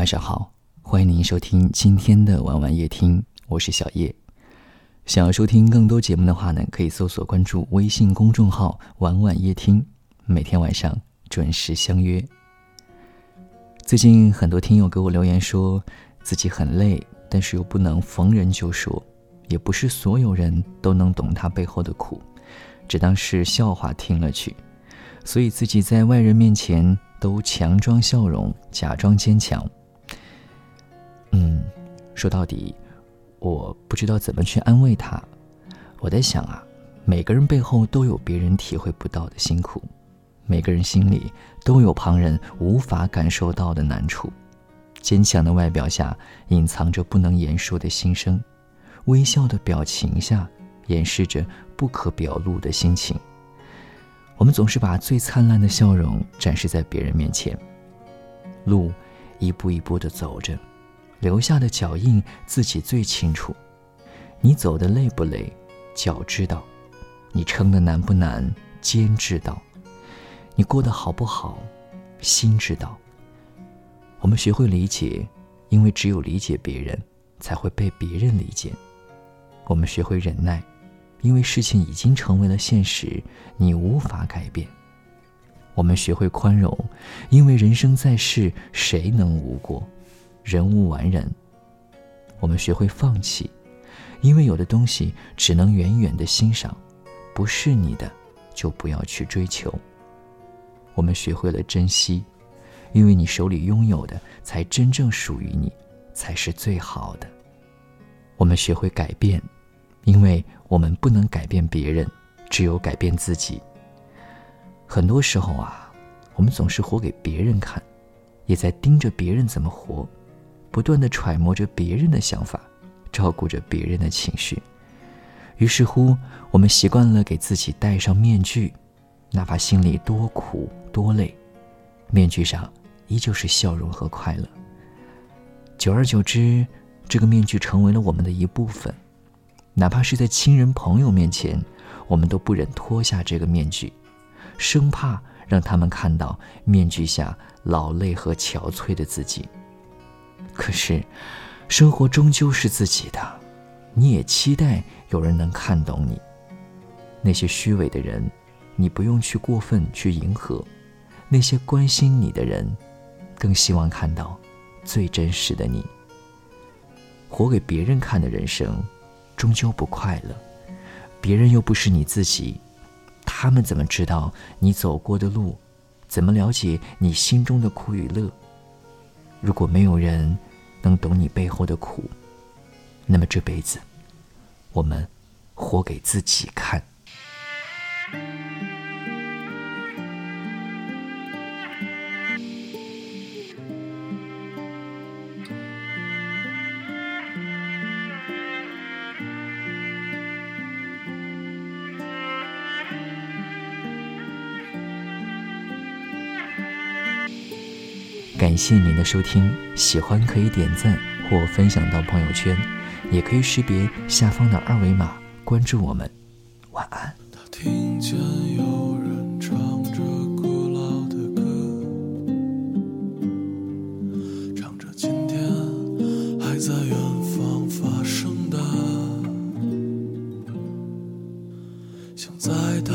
晚上好，欢迎您收听今天的晚晚夜听，我是小叶。想要收听更多节目的话呢，可以搜索关注微信公众号“晚晚夜听”，每天晚上准时相约。最近很多听友给我留言说自己很累，但是又不能逢人就说，也不是所有人都能懂他背后的苦，只当是笑话听了去，所以自己在外人面前都强装笑容，假装坚强。说到底。我不知道怎么去安慰他，我在想啊，每个人背后都有别人体会不到的辛苦，每个人心里都有旁人无法感受到的难处。坚强的外表下隐藏着不能言说的心声，微笑的表情下掩饰着不可表露的心情。我们总是把最灿烂的笑容展示在别人面前，路一步一步的走着。留下的脚印，自己最清楚。你走的累不累，脚知道；你撑的难不难，肩知道；你过得好不好，心知道。我们学会理解，因为只有理解别人，才会被别人理解。我们学会忍耐，因为事情已经成为了现实，你无法改变。我们学会宽容，因为人生在世，谁能无过？人无完人。我们学会放弃，因为有的东西只能远远的欣赏，不是你的，就不要去追求。我们学会了珍惜，因为你手里拥有的才真正属于你，才是最好的。我们学会改变，因为我们不能改变别人，只有改变自己。很多时候啊，我们总是活给别人看，也在盯着别人怎么活。不断的揣摩着别人的想法，照顾着别人的情绪，于是乎，我们习惯了给自己戴上面具，哪怕心里多苦多累，面具上依旧是笑容和快乐。久而久之，这个面具成为了我们的一部分，哪怕是在亲人朋友面前，我们都不忍脱下这个面具，生怕让他们看到面具下劳累和憔悴的自己。可是，生活终究是自己的，你也期待有人能看懂你。那些虚伪的人，你不用去过分去迎合；那些关心你的人，更希望看到最真实的你。活给别人看的人生，终究不快乐。别人又不是你自己，他们怎么知道你走过的路？怎么了解你心中的苦与乐？如果没有人能懂你背后的苦，那么这辈子我们活给自己看。感谢您的收听，喜欢可以点赞或分享到朋友圈，也可以识别下方的二维码关注我们。晚安。他听见有人唱着古老的歌，唱着今天还在远方发生的，想在他